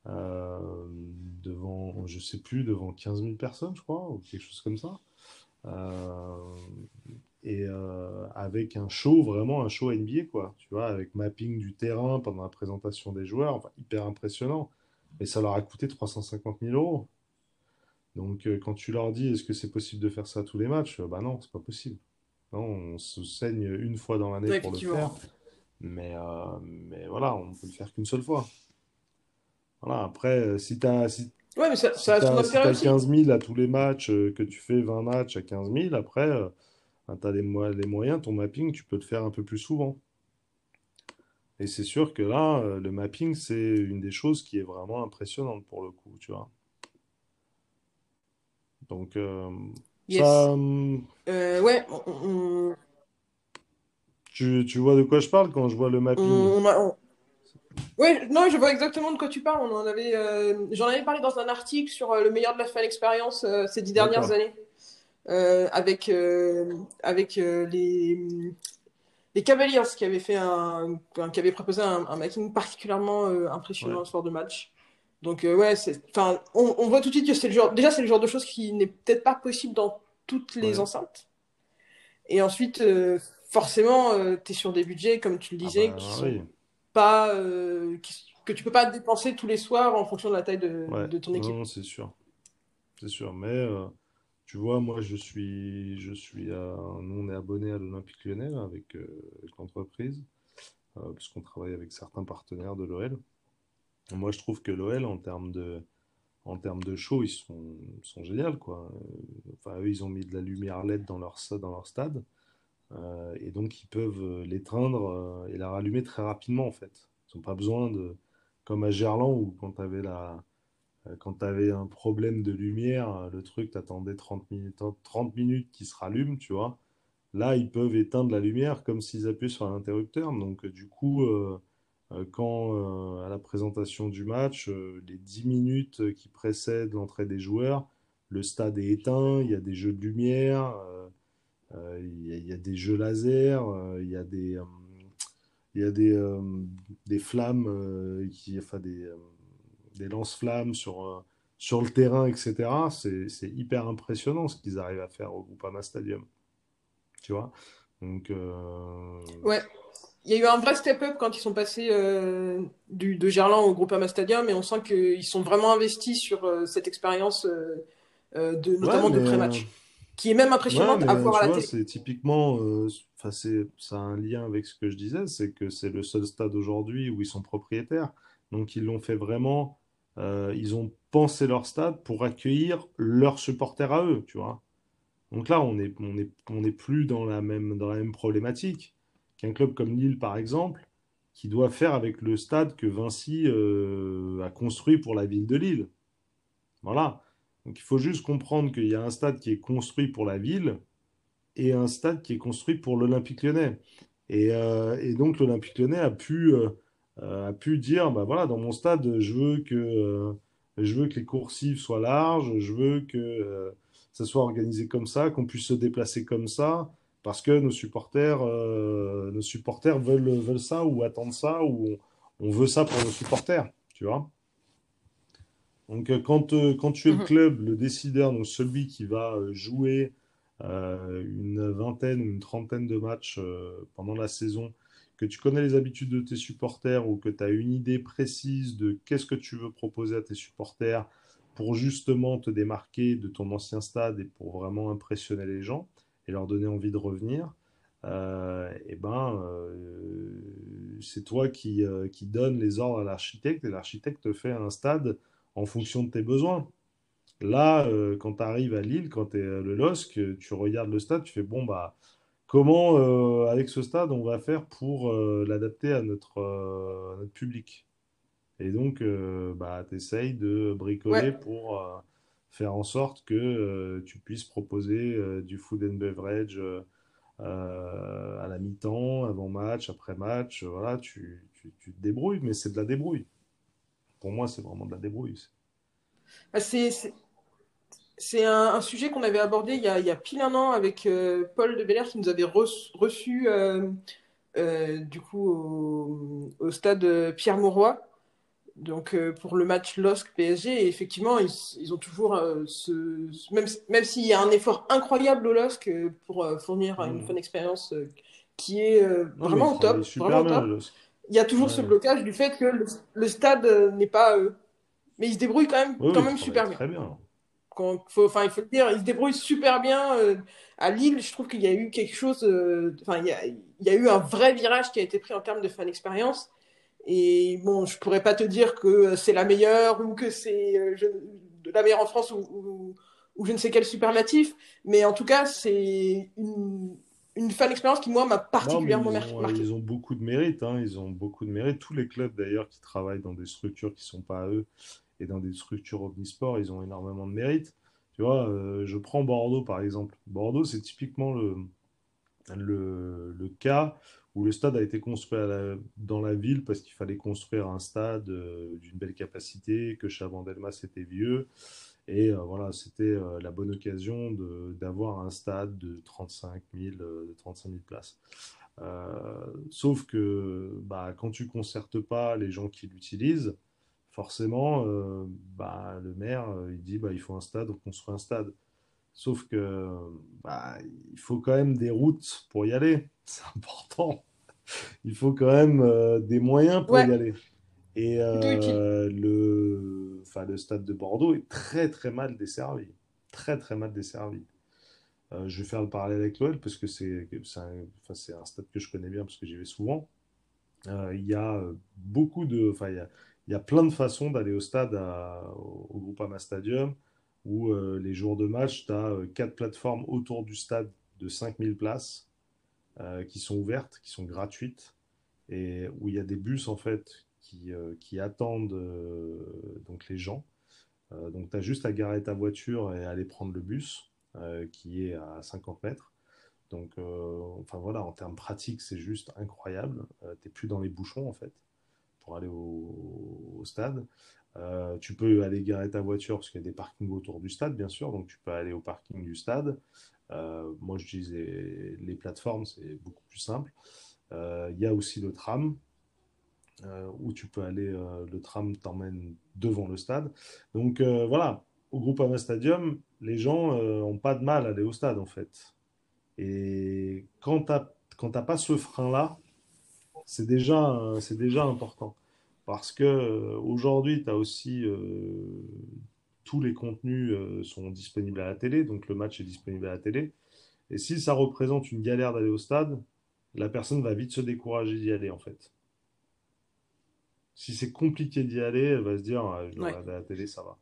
euh, devant, je sais plus, devant 15 000 personnes, je crois, ou quelque chose comme ça. Euh, et avec un show, vraiment un show NBA, quoi. Tu vois, avec mapping du terrain pendant la présentation des joueurs, hyper impressionnant. Et ça leur a coûté 350 000 euros. Donc, quand tu leur dis, est-ce que c'est possible de faire ça à tous les matchs? Bah non, c'est pas possible. Non, on se saigne une fois dans l'année Ouais, pour le faire. Mais, euh, mais voilà, on peut le faire qu'une seule fois. Voilà, après, euh, si Ouais, mais ça, si ça a son t'as, si intérêt t'as aussi. 15 000 à tous les matchs, euh, que tu fais 20 matchs à 15 000, après, euh, ben, t'as les, mo- les moyens, ton mapping, tu peux le faire un peu plus souvent. Et c'est sûr que là, le mapping, c'est une des choses qui est vraiment impressionnante pour le coup, tu vois. Donc, euh, Yes. ça, hum, Euh, ouais, on, tu, tu vois de quoi je parle quand je vois le mapping? on on- Ouais, non, je vois exactement de quoi tu parles. On en avait, euh, j'en avais parlé dans un article sur euh, le meilleur de la fan expérience euh, ces dix dernières années, euh, avec, euh, avec euh, les, les Cavaliers qui avaient fait un, qui avaient proposé un, un mapping particulièrement euh, impressionnant Ouais. soir de match. Donc euh, ouais, enfin, on, on voit tout de suite que c'est le genre, déjà c'est le genre de choses qui n'est peut-être pas possible dans toutes les Ouais. enceintes. Et ensuite, euh, forcément, tu es sur des budgets, comme tu le Ah disais, bah qui sont oui. pas, euh, qui- que tu peux pas dépenser tous les soirs en fonction de la taille de, Ouais, de ton équipe. non, c'est sûr. C'est sûr. Mais euh, tu vois, moi, je suis, je suis à- nous, on est abonné à l'Olympique Lyonnais là, avec, euh, avec l'entreprise, euh, puisqu'on travaille avec certains partenaires de l'OL. Moi, je trouve que l'OL, en termes de, en termes de show, ils sont, sont géniaux, quoi. Euh, Enfin, eux, ils ont mis de la lumière LED dans leur, dans leur stade, euh, et donc ils peuvent euh, l'éteindre et la rallumer très rapidement, en fait. Ils n'ont pas besoin de, comme à Gerland, où quand tu avais la, Quand tu avais un problème de lumière, le truc, t'attendais 30 minutes, 30 minutes qu'il se rallume, tu vois. Là, ils peuvent éteindre la lumière comme s'ils appuyaient sur un interrupteur. Donc, du coup, quand euh, à la présentation du match, euh, les 10 minutes euh, qui précèdent l'entrée des joueurs, le stade est éteint, il y a des jeux de lumière, euh, euh, il y a, des jeux laser, euh, il y a des, euh, il y a des, euh, des flammes, euh, qui, enfin des, euh, des lance-flammes sur, euh, sur le terrain, etc. C'est, hyper impressionnant ce qu'ils arrivent à faire au Groupama Stadium, tu vois? Donc, euh, Ouais, il y a eu un vrai step-up quand ils sont passés euh, du, de Gerland au Groupama Stadium et on sent qu'ils sont vraiment investis sur euh, cette expérience, euh, de, notamment de mais, pré-match, qui est même ouais, impressionnante mais à voir à la vois, télé. c'est typiquement, enfin, c'est, ça a un lien avec ce que je disais, c'est que c'est le seul stade aujourd'hui où ils sont propriétaires. Donc, ils l'ont fait vraiment, ils ont pensé leur stade pour accueillir leurs supporters à eux, tu vois. Donc là, on est, on est, on est plus dans la même, dans la même problématique qu'un club comme Lille, par exemple, qui doit faire avec le stade que Vinci euh, a construit pour la ville de Lille. Voilà. Donc il faut juste comprendre qu'il y a un stade qui est construit pour la ville et un stade qui est construit pour l'Olympique Lyonnais. Et, euh, donc l'Olympique Lyonnais a pu, euh, dire, bah voilà, dans mon stade, je veux que, je veux que les coursives soient larges, je veux que ça soit organisé comme ça, qu'on puisse se déplacer comme ça, parce que nos supporters, euh, nos supporters veulent, veulent ça ou attendent ça, ou on, on veut ça pour nos supporters, tu vois. Donc euh, quand, euh, quand tu es le Mhm. club, le décideur, donc celui qui va jouer euh, une vingtaine ou une trentaine de matchs pendant la saison, que tu connais les habitudes de tes supporters ou que tu as une idée précise de qu'est-ce que tu veux proposer à tes supporters pour justement te démarquer de ton ancien stade et pour vraiment impressionner les gens et leur donner envie de revenir, euh, et ben, euh, c'est toi qui, euh, qui donne les ordres à l'architecte et l'architecte te fait un stade en fonction de tes besoins. Là, euh, quand tu arrives à Lille, quand tu es le LOSC, tu regardes le stade, tu fais bon, bah, comment avec ce stade on va faire pour l'adapter à notre, à notre public? Et donc, bah, tu essayes de bricoler Ouais, pour faire en sorte que tu puisses proposer du food and beverage à la mi-temps, avant match, après match. voilà, tu, tu, tu, te débrouilles, mais c'est de la débrouille. Pour moi, c'est vraiment de la débrouille. Bah, c'est c'est un, sujet qu'on avait abordé il y, a, pile un an avec euh, Paul de Belair qui nous avait reçu euh, euh, du coup au, stade Pierre Mauroy donc pour le match LOSC PSG et effectivement ils, ils ont toujours ce même même s'il y a un effort incroyable au LOSC pour fournir une bonne mmh. expérience qui est vraiment au top, vraiment top. il y a toujours ce blocage du fait que le, stade n'est pas mais il se débrouille quand même quand même super bien. Très bien enfin, il faut le dire, il se débrouille super bien. Euh, à Lille, je trouve qu'il y a eu quelque chose, euh, enfin, il, y a, eu un vrai virage qui a été pris en termes de fan expérience. Et bon, je pourrais pas te dire que c'est la meilleure ou que c'est euh, la meilleure en France ou, ou, je ne sais quel superlatif, mais en tout cas, c'est une, une fan expérience qui, moi, m'a particulièrement ils marqué. Ils ont beaucoup de mérite, hein, ils ont beaucoup de mérite. Tous les clubs, d'ailleurs, qui travaillent dans des structures qui sont pas à eux, et dans des structures omnisport, ils ont énormément de mérite. Tu vois, euh, je prends Bordeaux par exemple. Bordeaux, c'est typiquement le, le, cas où le stade a été construit dans la ville parce qu'il fallait construire un stade euh, d'une belle capacité, que Chavandelmas était vieux. Et euh, voilà, c'était la bonne occasion d'avoir un stade de 35 000, de 35 000 places. sauf que bah, quand tu concertes pas les gens qui l'utilisent, forcément, euh, bah, le maire, euh, il dit bah, il faut un stade, on construit un stade. Sauf que bah, il faut quand même des routes pour y aller, c'est important. Il faut quand même euh, des moyens pour y aller. Et le, enfin, le stade de Bordeaux est très très mal desservi. Très très mal desservi. je vais faire le parallèle avec l'OL parce que c'est un, un, stade que je connais bien parce que j'y vais souvent. il y a beaucoup de. Enfin, il y a, il y a plein de façons d'aller au stade, au, Groupama Stadium, où euh, les jours de match, tu as euh, quatre plateformes autour du stade de 5000 places euh, qui sont ouvertes, qui sont gratuites, et où il y a des bus en fait qui, attendent donc les gens. donc tu as juste à garer ta voiture et aller prendre le bus, qui est à 50 mètres. Donc, enfin voilà, en termes pratiques, c'est juste incroyable. tu n'es plus dans les bouchons en fait pour aller au, stade. Euh, tu peux aller garer ta voiture parce qu'il y a des parkings autour du stade, bien sûr. Donc tu peux aller au parking du stade. Euh, moi, j'utilise les, les, plateformes, c'est beaucoup plus simple. Euh, il y a aussi le tram où tu peux aller. le tram t'emmène devant le stade. Donc voilà, au Groupama Stadium, les gens n'ont pas de mal à aller au stade en fait. Et quand tu n'as pas ce frein-là, c'est déjà, c'est déjà important. Parce que euh, aujourd'hui, tu as aussi euh, tous les contenus euh, sont disponibles à la télé, donc le match est disponible à la télé. Et si ça représente une galère d'aller au stade, la personne va vite se décourager d'y aller en fait. Si c'est compliqué d'y aller, elle va se dire ah, je dois regarder à la télé, ça va.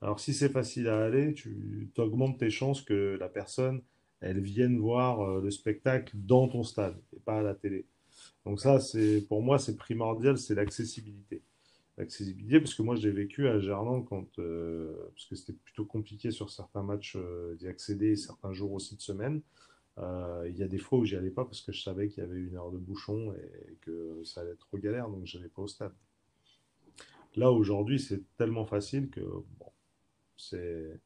Alors si c'est facile à aller, tu augmentes tes chances que la personne, elle vienne voir le spectacle dans ton stade et pas à la télé. Donc ça, c'est pour moi, c'est primordial, c'est l'accessibilité. L'accessibilité, parce que moi, j'ai vécu à Gerland quand, euh, parce que c'était plutôt compliqué sur certains matchs euh, d'y accéder, certains jours aussi de semaine. Euh, il y a des fois où j'y allais pas parce que je savais qu'il y avait une heure de bouchon et, que ça allait être trop galère, donc je n'allais pas au stade. Là, aujourd'hui, c'est tellement facile que bon, c'est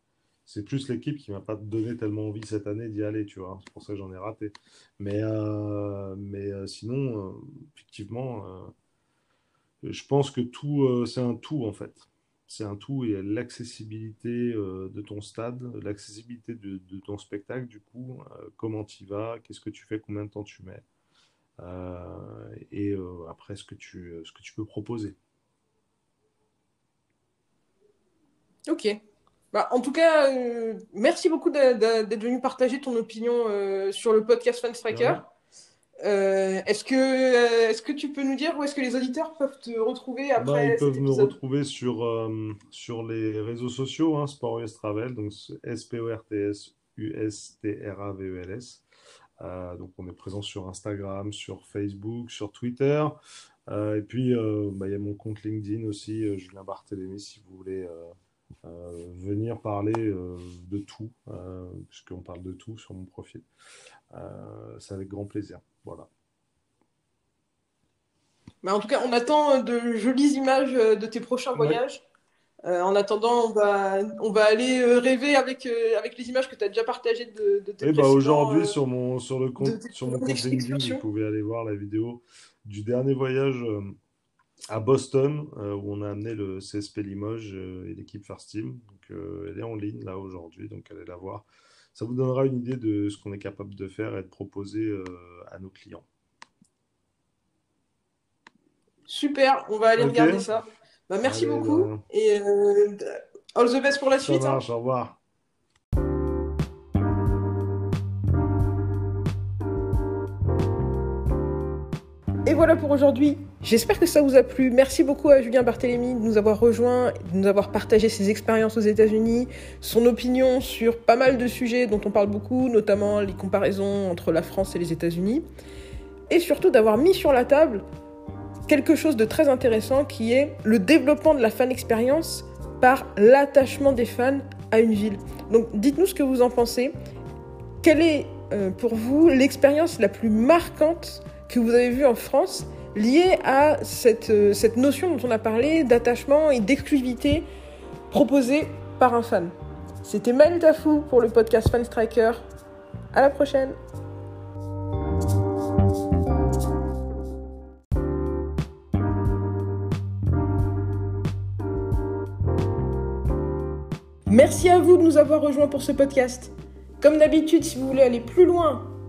c'est plus l'équipe qui m'a pas donné tellement envie cette année d'y aller, tu vois. C'est pour ça que j'en ai raté. Mais, euh, euh, sinon, euh, effectivement, je pense que tout, c'est un tout en fait. C'est un tout et l'accessibilité de ton stade, l'accessibilité de, ton spectacle, du coup, comment tu vas, qu'est-ce que tu fais, combien de temps tu mets, et après ce que tu, ce que tu peux proposer. Ok, bah, en tout cas, euh, merci beaucoup d'être venu partager ton opinion euh, sur le podcast Fan Striker. Euh, est-ce que, est-ce que tu peux nous dire où est-ce que les auditeurs peuvent te retrouver bah, après Ils peuvent me retrouver sur, sur les réseaux sociaux, hein, Sport US Travel, donc S-P-O-R-T-S U-S-T-R-A-V-E-L-S. donc on est présent sur Instagram, sur Facebook, sur Twitter. et puis bah, il y a mon compte LinkedIn aussi, Julien Barthélémy, si vous voulez venir parler de tout, puisqu'on parle de tout sur mon profil. C'est avec grand plaisir. Voilà. Mais en tout cas, on attend de jolies images de tes prochains voyages. Euh, en attendant, on va, on va aller euh, rêver avec, euh, avec les images que tu as déjà partagées de, de tes Et bah aujourd'hui, sur mon, sur, le compte, sur mon compte LinkedIn, vous pouvez aller voir la vidéo du dernier voyage à Boston, où on a amené le CSP Limoges et l'équipe First Team. Donc, elle est en ligne là aujourd'hui, donc allez la voir. Ça vous donnera une idée de ce qu'on est capable de faire et de proposer à nos clients. Super, on va aller regarder ça. Bah, merci beaucoup bah, et euh, all the best pour la suite. Hein. au revoir. Et voilà pour aujourd'hui. J'espère que ça vous a plu. Merci beaucoup à Julien Barthélémy de nous avoir rejoints, de nous avoir partagé ses expériences aux États-Unis, son opinion sur pas mal de sujets dont on parle beaucoup, notamment les comparaisons entre la France et les États-Unis, et surtout d'avoir mis sur la table quelque chose de très intéressant qui est le développement de la fan expérience par l'attachement des fans à une ville. Donc dites-nous ce que vous en pensez. Quelle est euh, pour vous l'expérience la plus marquante que vous avez vue en France liée à cette, euh, cette notion dont on a parlé d'attachement et d'exclusivité proposée par un fan C'était Maël Tafou pour le podcast Fan Striker. À la prochaine Merci à vous de nous avoir rejoints pour ce podcast. Comme d'habitude, si vous voulez aller plus loin